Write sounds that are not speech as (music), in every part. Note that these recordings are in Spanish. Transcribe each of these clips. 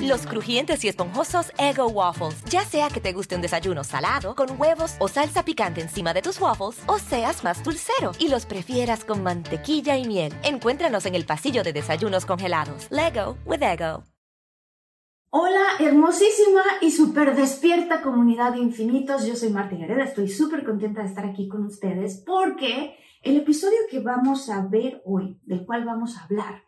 Los crujientes y esponjosos Ego Waffles. Ya sea que te guste un desayuno salado, con huevos o salsa picante encima de tus waffles, o seas más dulcero y los prefieras con mantequilla y miel. Encuéntranos en el pasillo de desayunos congelados. Lego with Ego. Hola, hermosísima y súper despierta comunidad de infinitos. Yo soy Marta Gareda. Estoy súper contenta de estar aquí con ustedes porque el episodio que vamos a ver hoy, del cual vamos a hablar,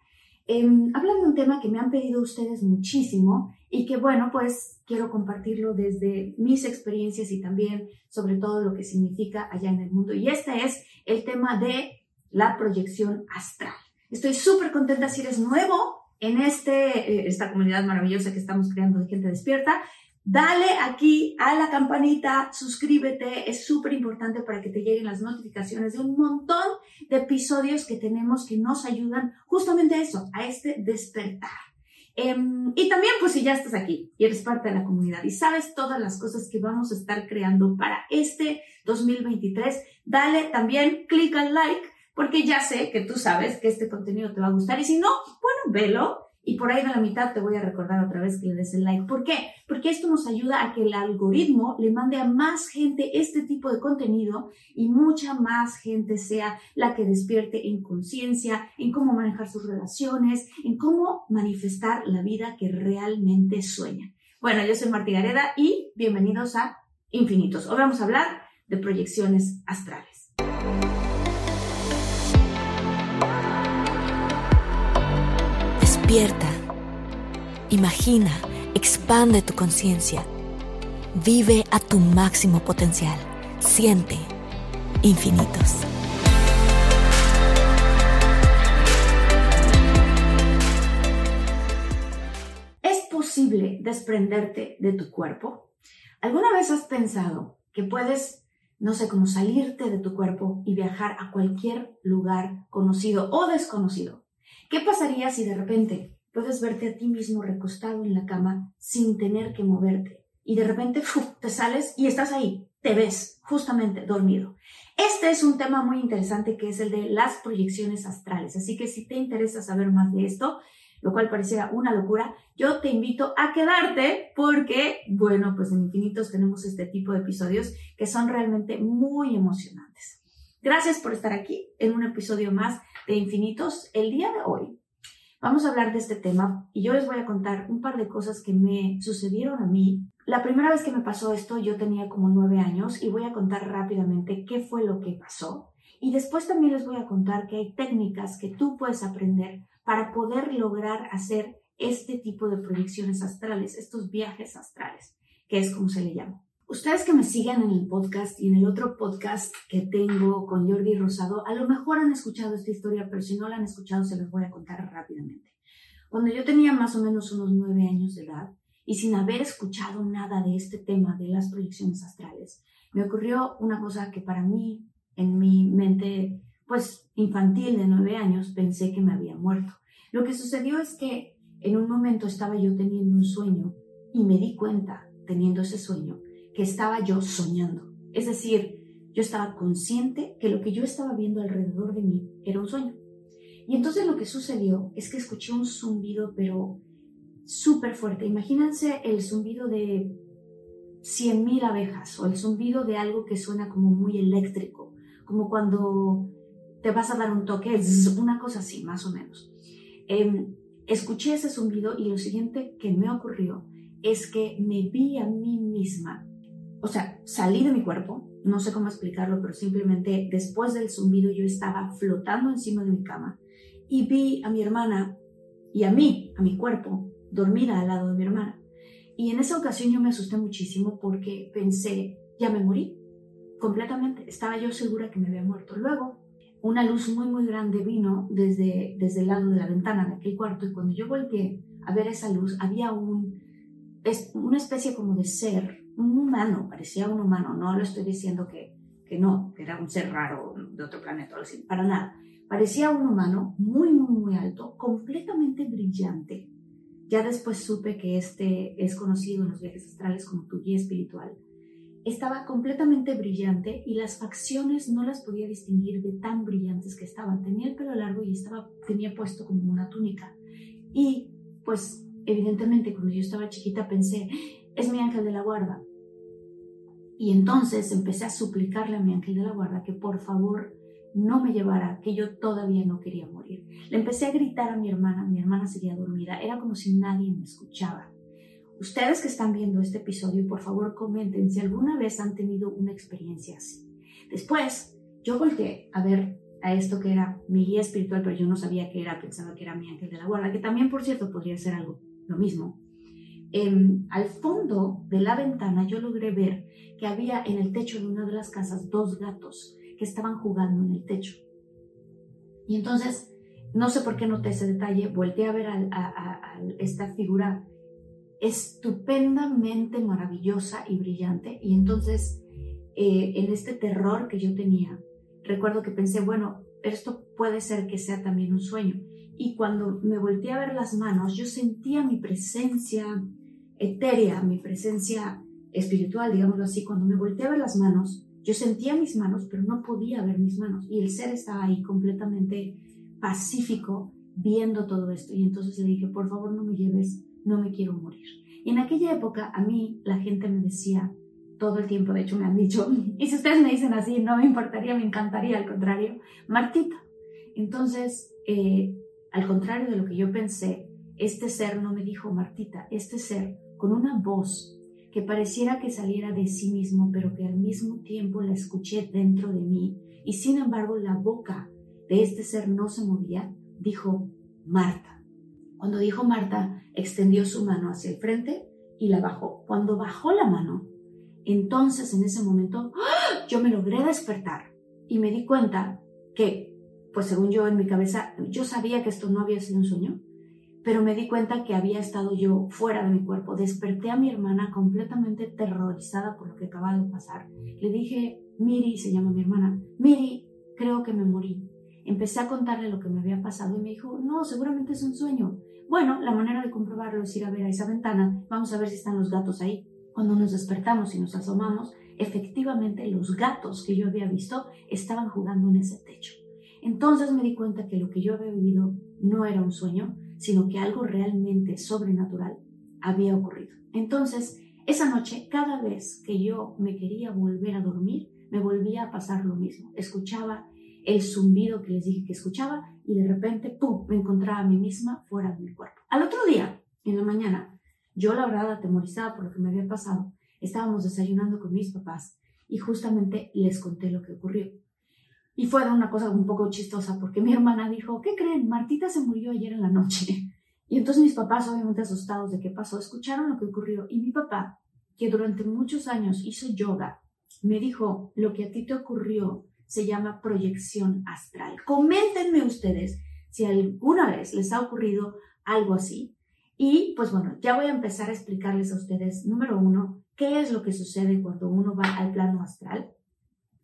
eh, habla de un tema que me han pedido ustedes muchísimo y que, bueno, pues quiero compartirlo desde mis experiencias y también sobre todo lo que significa allá en el mundo. Y este es el tema de la proyección astral. Estoy súper contenta si eres nuevo en este, eh, esta comunidad maravillosa que estamos creando de gente despierta. Dale aquí a la campanita, suscríbete, es súper importante para que te lleguen las notificaciones de un montón de episodios que tenemos que nos ayudan justamente a eso, a este despertar. Em, y también, pues si ya estás aquí y eres parte de la comunidad y sabes todas las cosas que vamos a estar creando para este 2023, dale también clic al like porque ya sé que tú sabes que este contenido te va a gustar y si no, bueno, velo y por ahí de la mitad te voy a recordar otra vez que le des el like. ¿Por qué? Porque esto nos ayuda a que el algoritmo le mande a más gente este tipo de contenido y mucha más gente sea la que despierte en conciencia, en cómo manejar sus relaciones, en cómo manifestar la vida que realmente sueña. Bueno, yo soy Marti Gareda y bienvenidos a Infinitos. Hoy vamos a hablar de proyecciones astrales. Despierta. Imagina, expande tu conciencia. Vive a tu máximo potencial. Siente infinitos. ¿Es posible desprenderte de tu cuerpo? ¿Alguna vez has pensado que puedes, no sé, como salirte de tu cuerpo y viajar a cualquier lugar conocido o desconocido? ¿Qué pasaría si de repente puedes verte a ti mismo recostado en la cama sin tener que moverte? Y de repente te sales y estás ahí, te ves justamente dormido. Este es un tema muy interesante que es el de las proyecciones astrales. Así que si te interesa saber más de esto, lo cual pareciera una locura, yo te invito a quedarte porque, bueno, pues en Infinitos tenemos este tipo de episodios que son realmente muy emocionantes. Gracias por estar aquí en un episodio más de Infinitos. El día de hoy vamos a hablar de este tema y yo les voy a contar un par de cosas que me sucedieron a mí. La primera vez que me pasó esto yo tenía como nueve años y voy a contar rápidamente qué fue lo que pasó. Y después también les voy a contar que hay técnicas que tú puedes aprender para poder lograr hacer este tipo de proyecciones astrales, estos viajes astrales, que es como se le llama. Ustedes que me siguen en el podcast y en el otro podcast que tengo con Jordi Rosado, a lo mejor han escuchado esta historia, pero si no la han escuchado se las voy a contar rápidamente. Cuando yo tenía más o menos unos nueve años de edad y sin haber escuchado nada de este tema de las proyecciones astrales, me ocurrió una cosa que para mí, en mi mente, pues infantil de nueve años, pensé que me había muerto. Lo que sucedió es que en un momento estaba yo teniendo un sueño y me di cuenta, teniendo ese sueño, que estaba yo soñando. Es decir, yo estaba consciente que lo que yo estaba viendo alrededor de mí era un sueño. Y entonces lo que sucedió es que escuché un zumbido, pero súper fuerte. Imagínense el zumbido de 100.000 abejas o el zumbido de algo que suena como muy eléctrico, como cuando te vas a dar un toque, una cosa así, más o menos. Eh, escuché ese zumbido y lo siguiente que me ocurrió es que me vi a mí misma o sea, salí de mi cuerpo, no sé cómo explicarlo, pero simplemente después del zumbido yo estaba flotando encima de mi cama y vi a mi hermana y a mí, a mi cuerpo, dormida al lado de mi hermana. Y en esa ocasión yo me asusté muchísimo porque pensé, ya me morí completamente. Estaba yo segura que me había muerto. Luego, una luz muy, muy grande vino desde, desde el lado de la ventana de aquel cuarto y cuando yo volteé a ver esa luz, había un, es una especie como de ser, un humano, parecía un humano, no lo estoy diciendo que, que no, que era un ser raro de otro planeta, para nada. Parecía un humano muy, muy, muy alto, completamente brillante. Ya después supe que este es conocido en los viajes astrales como tu guía espiritual. Estaba completamente brillante y las facciones no las podía distinguir de tan brillantes que estaban. Tenía el pelo largo y estaba, tenía puesto como una túnica. Y pues evidentemente cuando yo estaba chiquita pensé, es mi ángel de la guarda. Y entonces empecé a suplicarle a mi ángel de la guarda que por favor no me llevara, que yo todavía no quería morir. Le empecé a gritar a mi hermana, mi hermana seguía dormida, era como si nadie me escuchaba. Ustedes que están viendo este episodio, por favor comenten si alguna vez han tenido una experiencia así. Después, yo volteé a ver a esto que era mi guía espiritual, pero yo no sabía que era, pensaba que era mi ángel de la guarda, que también, por cierto, podría ser algo lo mismo. Em, al fondo de la ventana yo logré ver que había en el techo de una de las casas dos gatos que estaban jugando en el techo. Y entonces, no sé por qué noté ese detalle, volteé a ver a, esta figura estupendamente maravillosa y brillante. Y entonces, eh, en este terror que yo tenía, recuerdo que pensé, bueno, esto puede ser que sea también un sueño. Y cuando me volteé a ver las manos, yo sentía mi presencia etérea, mi presencia espiritual, digámoslo así. Cuando me volteé a ver las manos, yo sentía mis manos, pero no podía ver mis manos. Y el ser estaba ahí completamente pacífico viendo todo esto. Y entonces le dije, por favor no me lleves, no me quiero morir. Y en aquella época a mí la gente me decía, todo el tiempo, de hecho me han dicho, (laughs) y si ustedes me dicen así, no me importaría, me encantaría, al contrario, Martita. Entonces, eh, al contrario de lo que yo pensé, este ser no me dijo Martita, este ser con una voz que pareciera que saliera de sí mismo, pero que al mismo tiempo la escuché dentro de mí, y sin embargo la boca de este ser no se movía, dijo Marta. Cuando dijo Marta, extendió su mano hacia el frente y la bajó. Cuando bajó la mano, entonces en ese momento ¡ah! yo me logré despertar y me di cuenta que, pues según yo en mi cabeza, yo sabía que esto no había sido un sueño, pero me di cuenta que había estado yo fuera de mi cuerpo. Desperté a mi hermana completamente terrorizada por lo que acababa de pasar. Le dije, Miri, se llama mi hermana, Miri, creo que me morí. Empecé a contarle lo que me había pasado y me dijo, no, seguramente es un sueño. Bueno, la manera de comprobarlo es ir a ver a esa ventana, vamos a ver si están los gatos ahí. Cuando nos despertamos y nos asomamos, efectivamente los gatos que yo había visto estaban jugando en ese techo. Entonces me di cuenta que lo que yo había vivido no era un sueño, sino que algo realmente sobrenatural había ocurrido. Entonces, esa noche, cada vez que yo me quería volver a dormir, me volvía a pasar lo mismo. Escuchaba el zumbido que les dije que escuchaba y de repente, ¡pum!, me encontraba a mí misma fuera de mi cuerpo. Al otro día, en la mañana, yo, la verdad, atemorizada por lo que me había pasado, estábamos desayunando con mis papás y justamente les conté lo que ocurrió. Y fue una cosa un poco chistosa porque mi hermana dijo, ¿qué creen? Martita se murió ayer en la noche. (laughs) Y entonces mis papás, obviamente asustados de qué pasó, escucharon lo que ocurrió y mi papá, que durante muchos años hizo yoga, me dijo, lo que a ti te ocurrió se llama proyección astral. Coméntenme ustedes si alguna vez les ha ocurrido algo así. Y pues bueno, ya voy a empezar a explicarles a ustedes, número uno, qué es lo que sucede cuando uno va al plano astral.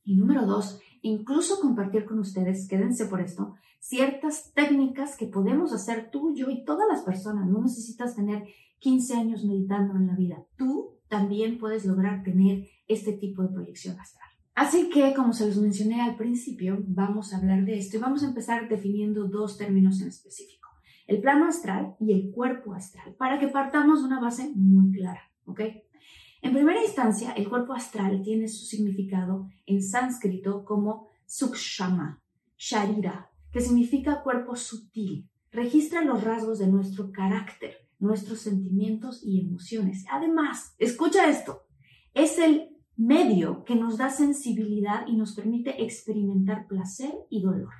Y número dos, incluso compartir con ustedes, quédense por esto, ciertas técnicas que podemos hacer tú, yo y todas las personas. No necesitas tener 15 años meditando en la vida. Tú también puedes lograr tener este tipo de proyección astral. Así que, como se los mencioné al principio, vamos a hablar de esto y vamos a empezar definiendo dos términos en específico el plano astral y el cuerpo astral, para que partamos de una base muy clara, ¿ok? En primera instancia, el cuerpo astral tiene su significado en sánscrito como sukshama, sharira, que significa cuerpo sutil. Registra los rasgos de nuestro carácter, nuestros sentimientos y emociones. Además, escucha esto, es el medio que nos da sensibilidad y nos permite experimentar placer y dolor.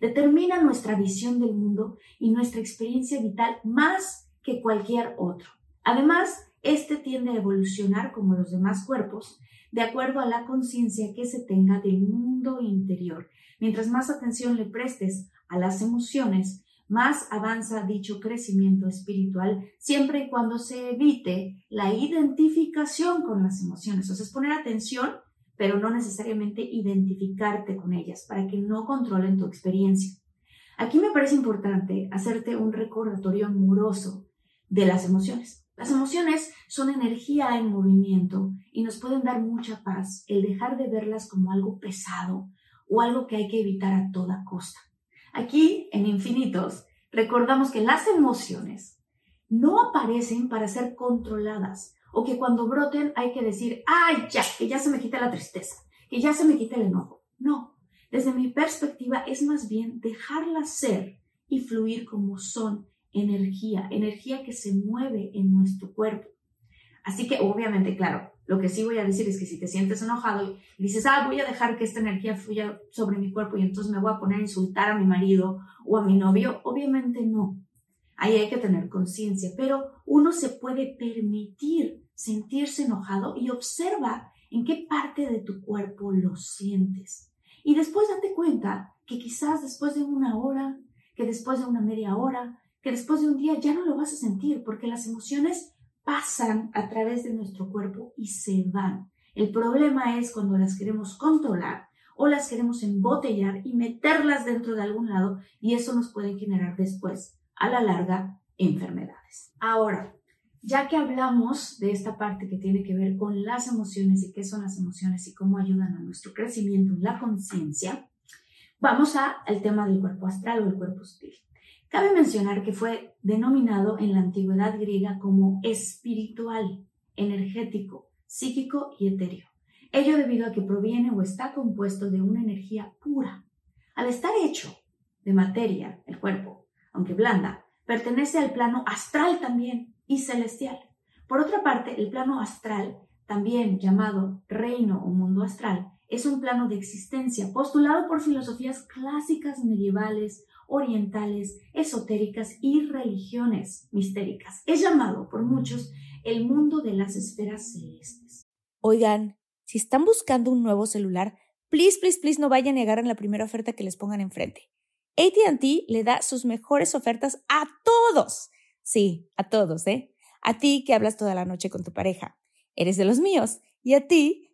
determina nuestra visión del mundo y nuestra experiencia vital más que cualquier otro. Además, este tiende a evolucionar como los demás cuerpos, de acuerdo a la conciencia que se tenga del mundo interior. Mientras más atención le prestes a las emociones, más avanza dicho crecimiento espiritual, siempre y cuando se evite la identificación con las emociones. O sea, es poner atención, pero no necesariamente identificarte con ellas, para que no controlen tu experiencia. Aquí me parece importante hacerte un recordatorio amoroso de las emociones. Las emociones son energía en movimiento y nos pueden dar mucha paz el dejar de verlas como algo pesado o algo que hay que evitar a toda costa. Aquí, en Infinitos, recordamos que las emociones no aparecen para ser controladas o que cuando broten hay que decir, ay, ya, que ya se me quita la tristeza, que ya se me quita el enojo. No, desde mi perspectiva es más bien dejarlas ser y fluir como son energía, energía que se mueve en nuestro cuerpo. Así que obviamente, claro, lo que sí voy a decir es que si te sientes enojado y dices, ah, voy a dejar que esta energía fluya sobre mi cuerpo y entonces me voy a poner a insultar a mi marido o a mi novio, obviamente no. Ahí hay que tener conciencia, pero uno se puede permitir sentirse enojado y observa en qué parte de tu cuerpo lo sientes. Y después date cuenta que quizás después de una hora, que después de una media hora, que después de un día ya no lo vas a sentir porque las emociones pasan a través de nuestro cuerpo y se van. El problema es cuando las queremos controlar o las queremos embotellar y meterlas dentro de algún lado y eso nos puede generar después, a la larga, enfermedades. Ahora, ya que hablamos de esta parte que tiene que ver con las emociones y qué son las emociones y cómo ayudan a nuestro crecimiento en la conciencia, vamos al tema del cuerpo astral o el cuerpo sutil. Cabe mencionar que fue denominado en la antigüedad griega como espiritual, energético, psíquico y etéreo. Ello debido a que proviene o está compuesto de una energía pura. Al estar hecho de materia, el cuerpo, aunque blanda, pertenece al plano astral también y celestial. Por otra parte, el plano astral, también llamado reino o mundo astral, es un plano de existencia postulado por filosofías clásicas medievales orientales, esotéricas y religiones mistéricas. Es llamado por muchos el mundo de las esferas celestes. Oigan, si están buscando un nuevo celular, please, please, please no vayan a negar en la primera oferta que les pongan enfrente. ATT le da sus mejores ofertas a todos. Sí, a todos, ¿eh? A ti que hablas toda la noche con tu pareja. Eres de los míos. Y a ti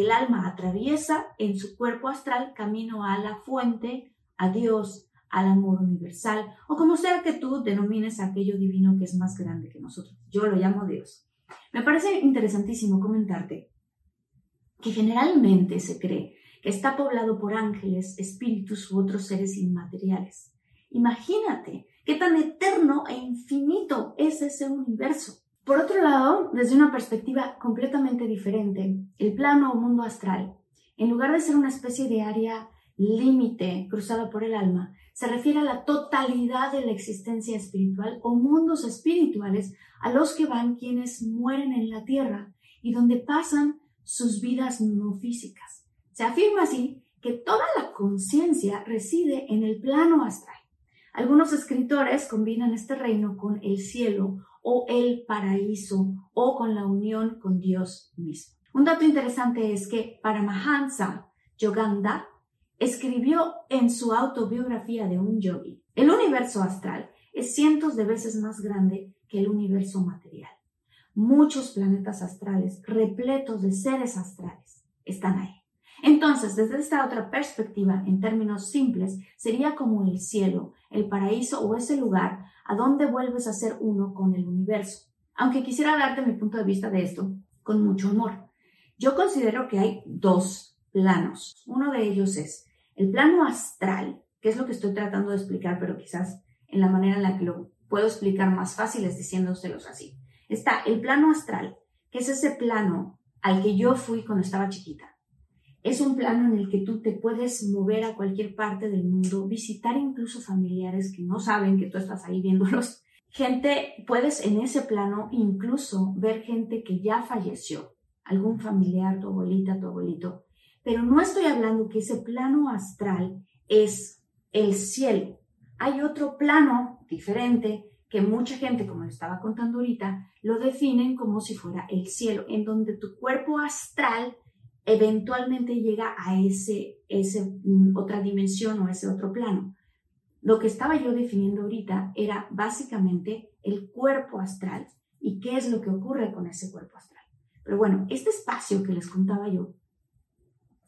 El alma atraviesa en su cuerpo astral camino a la fuente, a Dios, al amor universal, o como sea que tú denomines aquello divino que es más grande que nosotros. Yo lo llamo Dios. Me parece interesantísimo comentarte que generalmente se cree que está poblado por ángeles, espíritus u otros seres inmateriales. Imagínate qué tan eterno e infinito es ese universo. Por otro lado, desde una perspectiva completamente diferente, el plano o mundo astral, en lugar de ser una especie de área límite cruzada por el alma, se refiere a la totalidad de la existencia espiritual o mundos espirituales a los que van quienes mueren en la tierra y donde pasan sus vidas no físicas. Se afirma así que toda la conciencia reside en el plano astral. Algunos escritores combinan este reino con el cielo o el paraíso o con la unión con Dios mismo. Un dato interesante es que Paramahansa Yoganda escribió en su autobiografía de un yogi El universo astral es cientos de veces más grande que el universo material. Muchos planetas astrales repletos de seres astrales están ahí. Entonces, desde esta otra perspectiva, en términos simples, sería como el cielo, el paraíso o ese lugar a donde vuelves a ser uno con el universo. Aunque quisiera darte mi punto de vista de esto con mucho humor. Yo considero que hay dos planos. Uno de ellos es el plano astral, que es lo que estoy tratando de explicar, pero quizás en la manera en la que lo puedo explicar más fácil es diciéndoselos así. Está el plano astral, que es ese plano al que yo fui cuando estaba chiquita. Es un plano en el que tú te puedes mover a cualquier parte del mundo, visitar incluso familiares que no saben que tú estás ahí viéndolos. Gente, puedes en ese plano incluso ver gente que ya falleció, algún familiar, tu abuelita, tu abuelito. Pero no estoy hablando que ese plano astral es el cielo. Hay otro plano diferente que mucha gente, como lo estaba contando ahorita, lo definen como si fuera el cielo, en donde tu cuerpo astral eventualmente llega a ese, ese mm, otra dimensión o ese otro plano. Lo que estaba yo definiendo ahorita era básicamente el cuerpo astral y qué es lo que ocurre con ese cuerpo astral. Pero bueno, este espacio que les contaba yo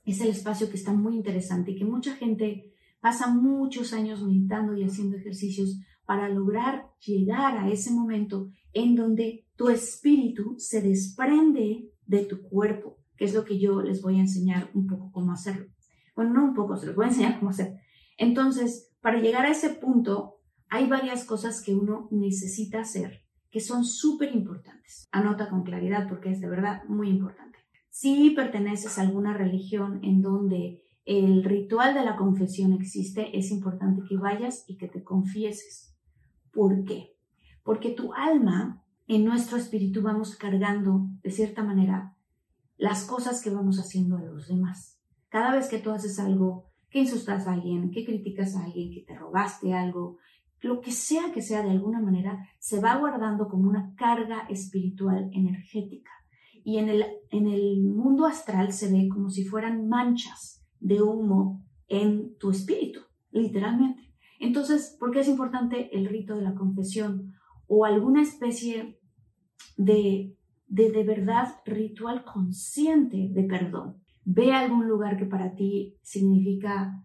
es el espacio que está muy interesante y que mucha gente pasa muchos años meditando y haciendo ejercicios para lograr llegar a ese momento en donde tu espíritu se desprende de tu cuerpo, que es lo que yo les voy a enseñar un poco cómo hacerlo. Bueno, no un poco, se los voy a enseñar cómo hacer. Entonces, para llegar a ese punto, hay varias cosas que uno necesita hacer que son súper importantes. Anota con claridad porque es de verdad muy importante. Si perteneces a alguna religión en donde el ritual de la confesión existe, es importante que vayas y que te confieses. ¿Por qué? Porque tu alma, en nuestro espíritu, vamos cargando, de cierta manera, las cosas que vamos haciendo a los demás. Cada vez que tú haces algo, que insultas a alguien, que criticas a alguien, que te robaste algo, lo que sea que sea de alguna manera, se va guardando como una carga espiritual energética. Y en el, en el mundo astral se ve como si fueran manchas de humo en tu espíritu, literalmente. Entonces, ¿por qué es importante el rito de la confesión o alguna especie de de, de verdad ritual consciente de perdón? Ve a algún lugar que para ti significa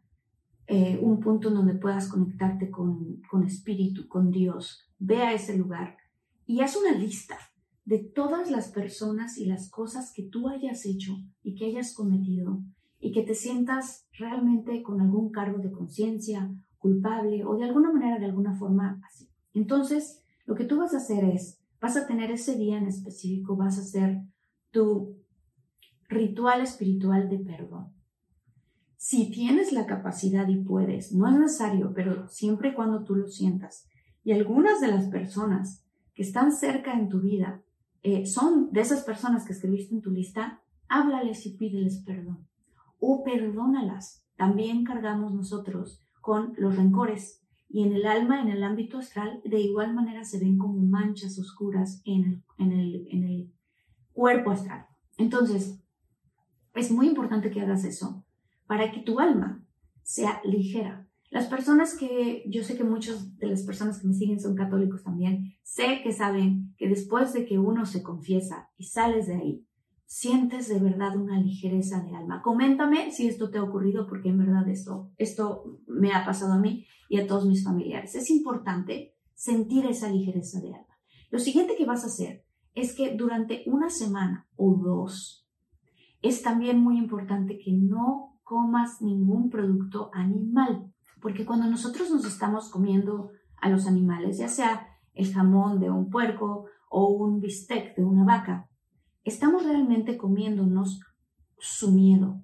eh, un punto donde puedas conectarte con, con espíritu, con Dios. Ve a ese lugar y haz una lista de todas las personas y las cosas que tú hayas hecho y que hayas cometido y que te sientas realmente con algún cargo de conciencia, culpable o de alguna manera, de alguna forma así. Entonces, lo que tú vas a hacer es, vas a tener ese día en específico, vas a hacer tu ritual espiritual de perdón. Si tienes la capacidad y puedes, no es necesario, pero siempre y cuando tú lo sientas. Y algunas de las personas que están cerca en tu vida eh, son de esas personas que escribiste en tu lista, háblales y pídeles perdón. O perdónalas. También cargamos nosotros con los rencores. Y en el alma, en el ámbito astral, de igual manera se ven como manchas oscuras en el, en el, en el cuerpo astral. Entonces, es muy importante que hagas eso para que tu alma sea ligera. Las personas que, yo sé que muchas de las personas que me siguen son católicos también, sé que saben que después de que uno se confiesa y sales de ahí, sientes de verdad una ligereza de alma. Coméntame si esto te ha ocurrido, porque en verdad esto, esto me ha pasado a mí y a todos mis familiares. Es importante sentir esa ligereza de alma. Lo siguiente que vas a hacer es que durante una semana o dos, es también muy importante que no comas ningún producto animal, porque cuando nosotros nos estamos comiendo a los animales, ya sea el jamón de un puerco o un bistec de una vaca, estamos realmente comiéndonos su miedo.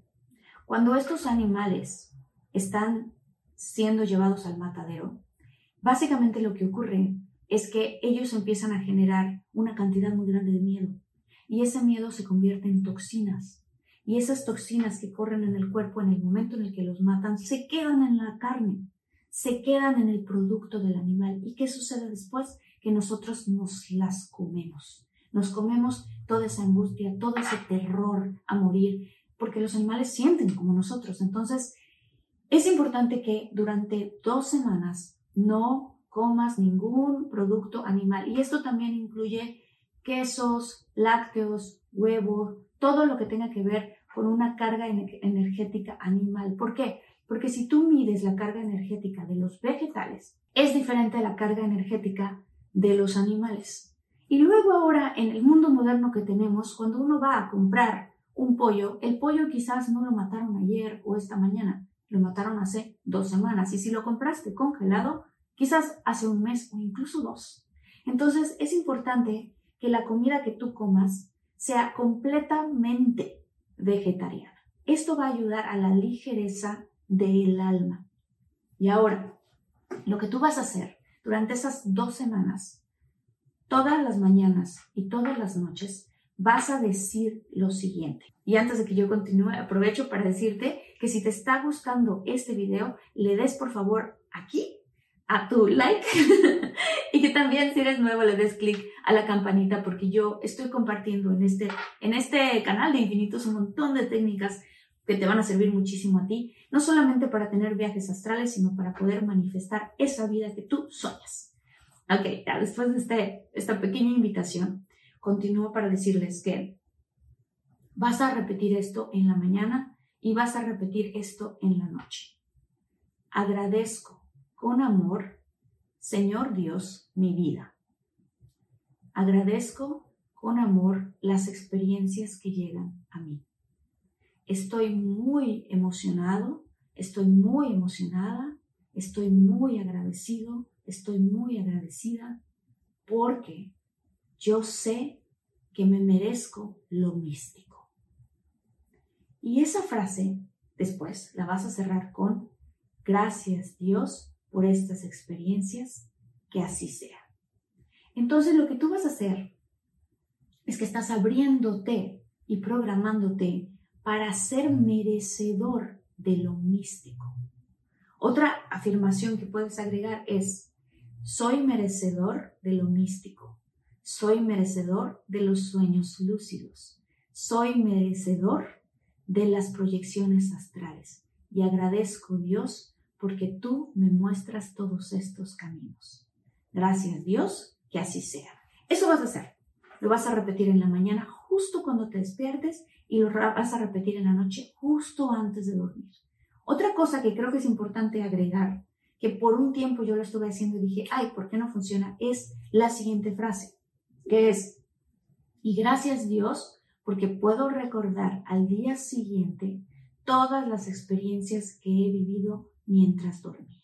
Cuando estos animales están siendo llevados al matadero, básicamente lo que ocurre es que ellos empiezan a generar una cantidad muy grande de miedo y ese miedo se convierte en toxinas y esas toxinas que corren en el cuerpo en el momento en el que los matan se quedan en la carne, se quedan en el producto del animal. ¿Y qué sucede después? Que nosotros nos las comemos. Nos comemos toda esa angustia, todo ese terror a morir, porque los animales sienten como nosotros. Entonces, es importante que durante dos semanas no comas ningún producto animal. Y esto también incluye quesos, lácteos, huevos, todo lo que tenga que ver con una carga energética animal. ¿Por qué? Porque si tú mides la carga energética de los vegetales, es diferente a la carga energética de los animales. Y luego ahora, en el mundo moderno que tenemos, cuando uno va a comprar un pollo, el pollo quizás no lo mataron ayer o esta mañana, lo mataron hace dos semanas. Y si lo compraste congelado, quizás hace un mes o incluso dos. Entonces es importante que la comida que tú comas sea completamente vegetariana. Esto va a ayudar a la ligereza del alma. Y ahora, lo que tú vas a hacer durante esas dos semanas, todas las mañanas y todas las noches, vas a decir lo siguiente. Y antes de que yo continúe, aprovecho para decirte que si te está gustando este video, le des por favor aquí a tu like (laughs) y que también si eres nuevo le des clic a la campanita porque yo estoy compartiendo en este, en este canal de infinitos un montón de técnicas que te van a servir muchísimo a ti, no solamente para tener viajes astrales, sino para poder manifestar esa vida que tú sueñas. Ok, ya después de este, esta pequeña invitación, continúo para decirles que vas a repetir esto en la mañana y vas a repetir esto en la noche. Agradezco con amor, Señor Dios, mi vida. Agradezco con amor las experiencias que llegan a mí. Estoy muy emocionado, estoy muy emocionada, estoy muy agradecido, estoy muy agradecida porque yo sé que me merezco lo místico. Y esa frase después la vas a cerrar con gracias Dios por estas experiencias, que así sea. Entonces lo que tú vas a hacer es que estás abriéndote y programándote para ser merecedor de lo místico. Otra afirmación que puedes agregar es, soy merecedor de lo místico, soy merecedor de los sueños lúcidos, soy merecedor de las proyecciones astrales y agradezco Dios porque tú me muestras todos estos caminos. Gracias Dios, que así sea. Eso vas a hacer. Lo vas a repetir en la mañana justo cuando te despiertes y lo vas a repetir en la noche justo antes de dormir. Otra cosa que creo que es importante agregar, que por un tiempo yo lo estuve haciendo y dije, ay, ¿por qué no funciona? Es la siguiente frase, que es, y gracias Dios, porque puedo recordar al día siguiente todas las experiencias que he vivido mientras dormía.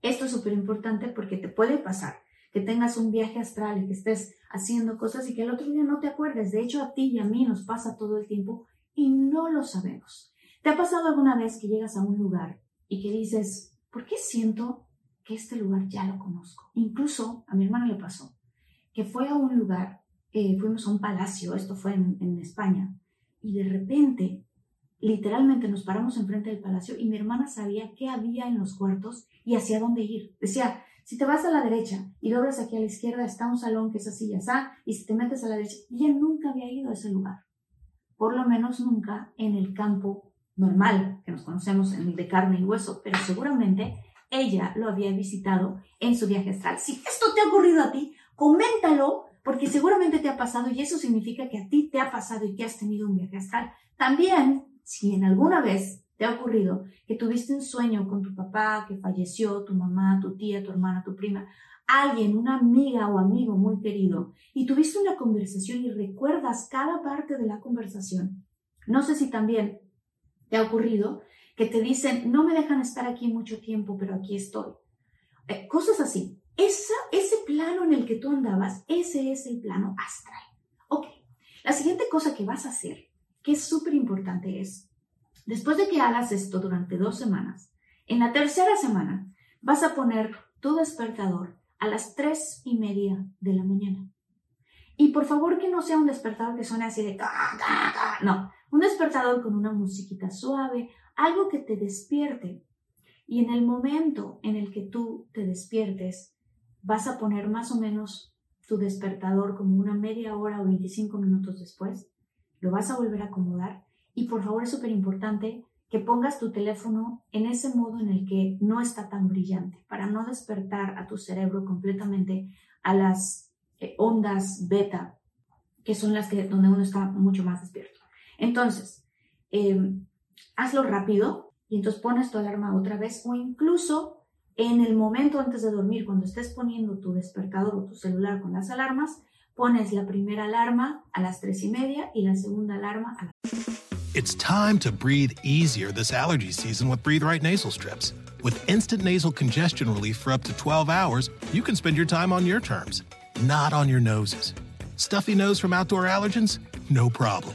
Esto es súper importante porque te puede pasar que tengas un viaje astral y que estés haciendo cosas y que el otro día no te acuerdes. De hecho, a ti y a mí nos pasa todo el tiempo y no lo sabemos. ¿Te ha pasado alguna vez que llegas a un lugar y que dices, ¿por qué siento que este lugar ya lo conozco? Incluso a mi hermana le pasó que fue a un lugar, eh, fuimos a un palacio, esto fue en, España, y de repente literalmente nos paramos enfrente del palacio y mi hermana sabía qué había en los cuartos y hacia dónde ir. Decía, si te vas a la derecha y doblas aquí a la izquierda está un salón que es así y y si te metes a la derecha, ella nunca había ido a ese lugar. Por lo menos nunca en el campo normal, que nos conocemos en el de carne y hueso, pero seguramente ella lo había visitado en su viaje astral. Si esto te ha ocurrido a ti, coméntalo, porque seguramente te ha pasado y eso significa que a ti te ha pasado y que has tenido un viaje astral. También si en alguna vez te ha ocurrido que tuviste un sueño con tu papá que falleció, tu mamá, tu tía, tu hermana, tu prima, alguien, una amiga o amigo muy querido, y tuviste una conversación y recuerdas cada parte de la conversación, no sé si también te ha ocurrido que te dicen, no me dejan estar aquí mucho tiempo, pero aquí estoy. Eh, cosas así. Esa, ese plano en el que tú andabas, ese es el plano astral. Ok, la siguiente cosa que vas a hacer que es súper importante es, después de que hagas esto durante dos semanas, en la tercera semana vas a poner tu despertador a las tres y media de la mañana. Y por favor que no sea un despertador que suene así de... No, un despertador con una musiquita suave, algo que te despierte. Y en el momento en el que tú te despiertes, vas a poner más o menos tu despertador como una media hora o 25 minutos después lo vas a volver a acomodar y por favor es súper importante que pongas tu teléfono en ese modo en el que no está tan brillante, para no despertar a tu cerebro completamente a las eh, ondas beta, que son las que donde uno está mucho más despierto. Entonces, em, hazlo rápido y entonces pones tu alarma otra vez o incluso en el momento antes de dormir, cuando estés poniendo tu despertador o tu celular con las alarmas, pones la primera alarma a las tres y media y la segunda alarma a las It's time to breathe easier this allergy season with Breathe Right nasal strips. With instant nasal congestion relief for up to 12 hours, you can spend your time on your terms, not on your noses. Stuffy nose from outdoor allergens? No problem.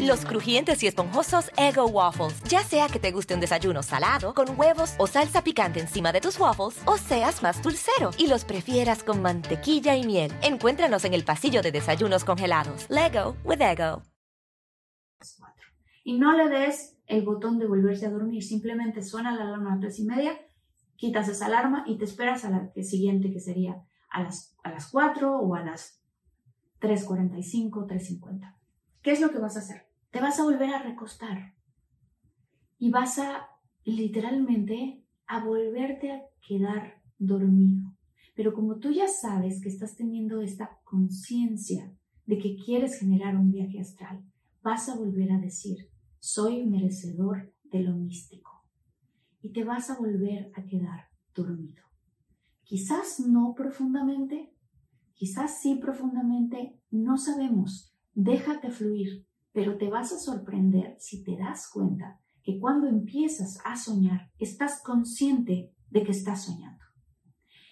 Los crujientes y esponjosos Ego Waffles. Ya sea que te guste un desayuno salado, con huevos o salsa picante encima de tus waffles, o seas más dulcero y los prefieras con mantequilla y miel. Encuéntranos en el pasillo de desayunos congelados. Lego with Ego. Y no le des el botón de volverse a dormir. Simplemente suena la alarma a las tres y media, quitas esa alarma y te esperas a la siguiente, que sería a las, a las 4 o a las 3.45, 3.50. ¿Qué es lo que vas a hacer? Te vas a volver a recostar y vas a literalmente a volverte a quedar dormido. Pero como tú ya sabes que estás teniendo esta conciencia de que quieres generar un viaje astral, vas a volver a decir, soy merecedor de lo místico. Y te vas a volver a quedar dormido. Quizás no profundamente, quizás sí profundamente, no sabemos, Déjate fluir, pero te vas a sorprender si te das cuenta que cuando empiezas a soñar, estás consciente de que estás soñando.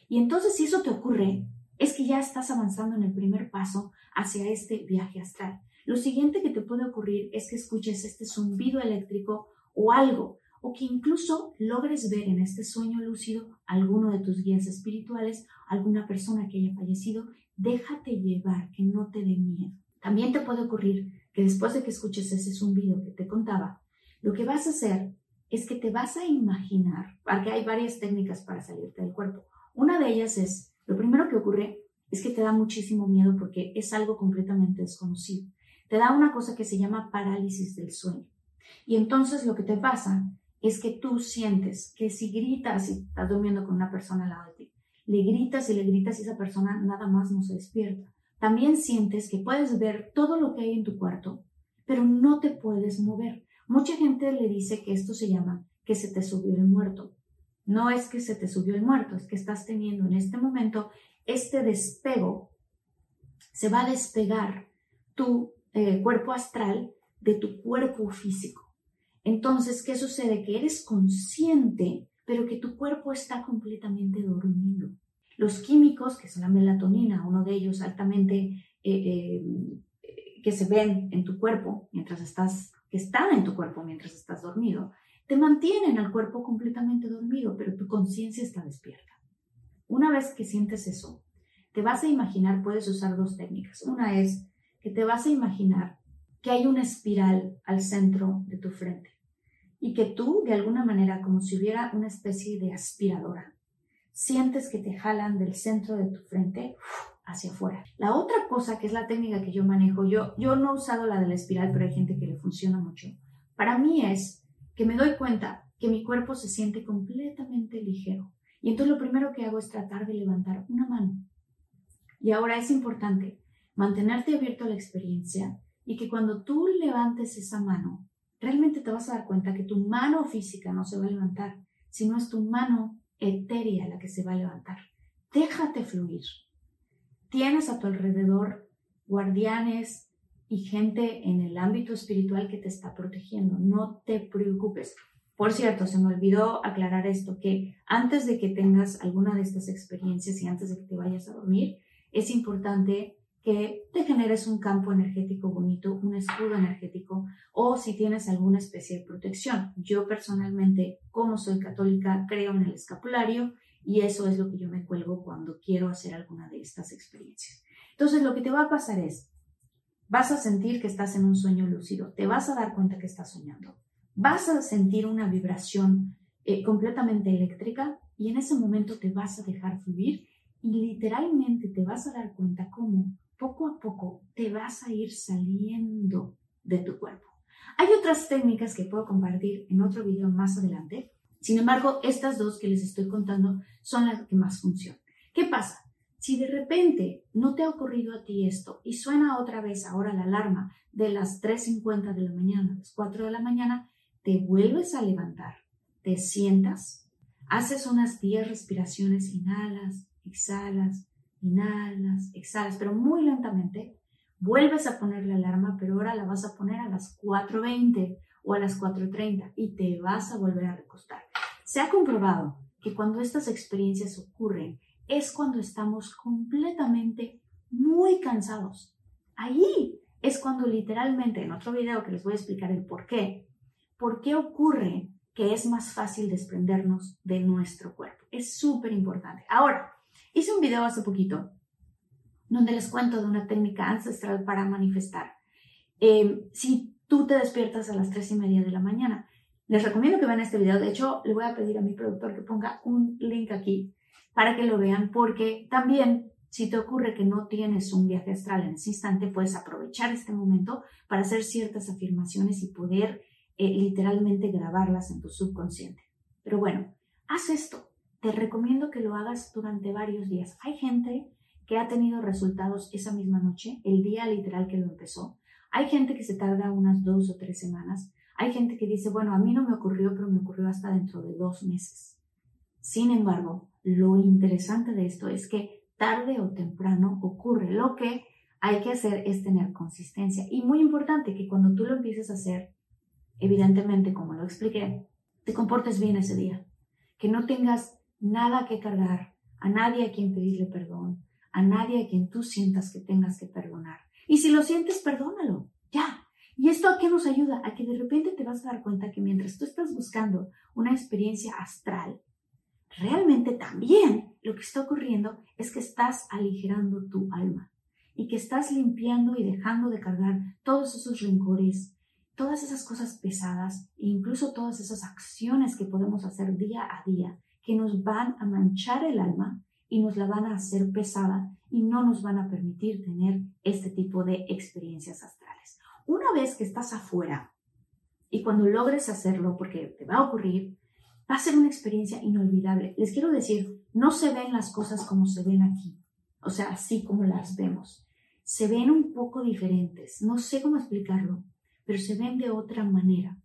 Y entonces si eso te ocurre, es que ya estás avanzando en el primer paso hacia este viaje astral. Lo siguiente que te puede ocurrir es que escuches este zumbido eléctrico o algo, o que incluso logres ver en este sueño lúcido alguno de tus guías espirituales, alguna persona que haya fallecido. Déjate llevar, que no te dé miedo. También te puede ocurrir que después de que escuches ese zumbido que te contaba, lo que vas a hacer es que te vas a imaginar, porque hay varias técnicas para salirte del cuerpo. Una de ellas es, lo primero que ocurre es que te da muchísimo miedo porque es algo completamente desconocido. Te da una cosa que se llama parálisis del sueño. Y entonces lo que te pasa es que tú sientes que si gritas y estás durmiendo con una persona al lado de ti, le gritas y le gritas y esa persona nada más no se despierta. También sientes que puedes ver todo lo que hay en tu cuarto, pero no te puedes mover. Mucha gente le dice que esto se llama que se te subió el muerto. No es que se te subió el muerto, es que estás teniendo en este momento este despego. Se va a despegar tu eh, cuerpo astral de tu cuerpo físico. Entonces, ¿qué sucede? Que eres consciente, pero que tu cuerpo está completamente dormido. Los químicos, que son la melatonina, uno de ellos altamente eh, eh, que se ven en tu cuerpo mientras estás, que están en tu cuerpo mientras estás dormido, te mantienen al cuerpo completamente dormido, pero tu conciencia está despierta. Una vez que sientes eso, te vas a imaginar, puedes usar dos técnicas. Una es que te vas a imaginar que hay una espiral al centro de tu frente y que tú, de alguna manera, como si hubiera una especie de aspiradora, sientes que te jalan del centro de tu frente hacia afuera. La otra cosa, que es la técnica que yo manejo, yo, yo no he usado la de la espiral, pero hay gente que le funciona mucho. Para mí es que me doy cuenta que mi cuerpo se siente completamente ligero. Y entonces lo primero que hago es tratar de levantar una mano. Y ahora es importante mantenerte abierto a la experiencia y que cuando tú levantes esa mano, realmente te vas a dar cuenta que tu mano física no se va a levantar, sino es tu mano etérea la que se va a levantar. Déjate fluir. Tienes a tu alrededor guardianes y gente en el ámbito espiritual que te está protegiendo. No te preocupes. Por cierto, se me olvidó aclarar esto, que antes de que tengas alguna de estas experiencias y antes de que te vayas a dormir, es importante que te generes un campo energético bonito, un escudo energético o si tienes alguna especie de protección. Yo personalmente, como soy católica, creo en el escapulario y eso es lo que yo me cuelgo cuando quiero hacer alguna de estas experiencias. Entonces, lo que te va a pasar es, vas a sentir que estás en un sueño lúcido, te vas a dar cuenta que estás soñando, vas a sentir una vibración eh, completamente eléctrica y en ese momento te vas a dejar fluir y literalmente te vas a dar cuenta cómo poco a poco te vas a ir saliendo de tu cuerpo. Hay otras técnicas que puedo compartir en otro video más adelante. Sin embargo, estas dos que les estoy contando son las que más funcionan. ¿Qué pasa? Si de repente no te ha ocurrido a ti esto y suena otra vez ahora la alarma de las 3.50 de la mañana, las 4 de la mañana, te vuelves a levantar, te sientas, haces unas 10 respiraciones, inhalas, exhalas, inhalas, exhalas, pero muy lentamente. Vuelves a poner la alarma, pero ahora la vas a poner a las 4.20 o a las 4.30 y te vas a volver a recostar. Se ha comprobado que cuando estas experiencias ocurren es cuando estamos completamente muy cansados. Ahí es cuando literalmente, en otro video que les voy a explicar el por qué, por qué ocurre que es más fácil desprendernos de nuestro cuerpo. Es súper importante. Ahora, Hice un video hace poquito donde les cuento de una técnica ancestral para manifestar. Eh, si tú te despiertas a las tres y media de la mañana, les recomiendo que vean este video. De hecho, le voy a pedir a mi productor que ponga un link aquí para que lo vean, porque también si te ocurre que no tienes un viaje astral en ese instante, puedes aprovechar este momento para hacer ciertas afirmaciones y poder eh, literalmente grabarlas en tu subconsciente. Pero bueno, haz esto te recomiendo que lo hagas durante varios días. Hay gente que ha tenido resultados esa misma noche, el día literal que lo empezó. Hay gente que se tarda unas dos o tres semanas. Hay gente que dice, bueno, a mí no me ocurrió, pero me ocurrió hasta dentro de dos meses. Sin embargo, lo interesante de esto es que tarde o temprano ocurre. Lo que hay que hacer es tener consistencia. Y muy importante que cuando tú lo empieces a hacer, evidentemente, como lo expliqué, te comportes bien ese día. Que no tengas nada que cargar, a nadie a quien pedirle perdón, a nadie a quien tú sientas que tengas que perdonar. Y si lo sientes, perdónalo, ya. ¿Y esto a qué nos ayuda? A que de repente te vas a dar cuenta que mientras tú estás buscando una experiencia astral, realmente también lo que está ocurriendo es que estás aligerando tu alma y que estás limpiando y dejando de cargar todos esos rencores, todas esas cosas pesadas e incluso todas esas acciones que podemos hacer día a día que nos van a manchar el alma y nos la van a hacer pesada y no nos van a permitir tener este tipo de experiencias astrales. Una vez que estás afuera y cuando logres hacerlo, porque te va a ocurrir, va a ser una experiencia inolvidable. Les quiero decir, no se ven las cosas como se ven aquí, o sea, así como las vemos. Se ven un poco diferentes, no sé cómo explicarlo, pero se ven de otra manera.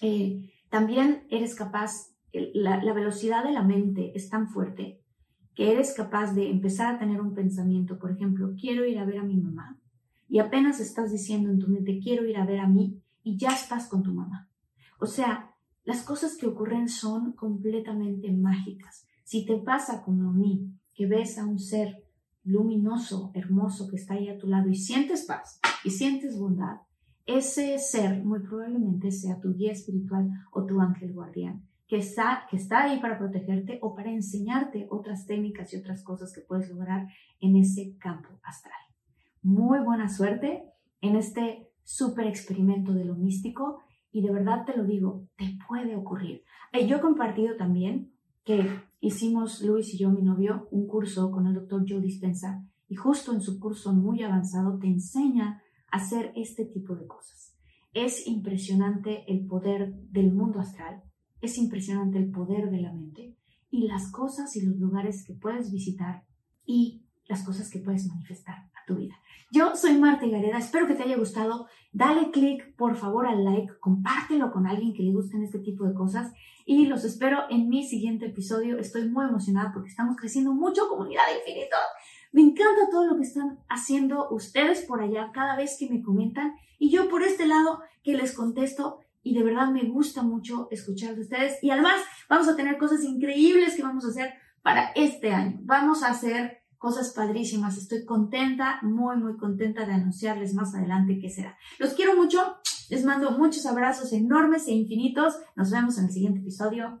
Eh, también eres capaz la, velocidad de la mente es tan fuerte que eres capaz de empezar a tener un pensamiento, por ejemplo, quiero ir a ver a mi mamá, y apenas estás diciendo en tu mente, quiero ir a ver a mí, y ya estás con tu mamá. O sea, las cosas que ocurren son completamente mágicas. Si te pasa como a mí, que ves a un ser luminoso, hermoso, que está ahí a tu lado y sientes paz y sientes bondad, ese ser muy probablemente sea tu guía espiritual o tu ángel guardián que está, que está ahí para protegerte o para enseñarte otras técnicas y otras cosas que puedes lograr en ese campo astral. Muy buena suerte en este súper experimento de lo místico y de verdad te lo digo, te puede ocurrir. Eh, yo he compartido también que hicimos, Luis y yo, mi novio, un curso con el doctor Joe Dispensa y justo en su curso muy avanzado te enseña a hacer este tipo de cosas. Es impresionante el poder del mundo astral es impresionante el poder de la mente y las cosas y los lugares que puedes visitar y las cosas que puedes manifestar a tu vida. Yo soy Marta Gareda, espero que te haya gustado. Dale click por favor al like, compártelo con alguien que le gusten este tipo de cosas y los espero en mi siguiente episodio. Estoy muy emocionada porque estamos creciendo mucho, comunidad infinito. Me encanta todo lo que están haciendo ustedes por allá cada vez que me comentan y yo por este lado que les contesto y de verdad me gusta mucho escuchar de ustedes. Y además vamos a tener cosas increíbles que vamos a hacer para este año. Vamos a hacer cosas padrísimas. Estoy contenta, muy, muy contenta de anunciarles más adelante qué será. Los quiero mucho. Les mando muchos abrazos enormes e infinitos. Nos vemos en el siguiente episodio.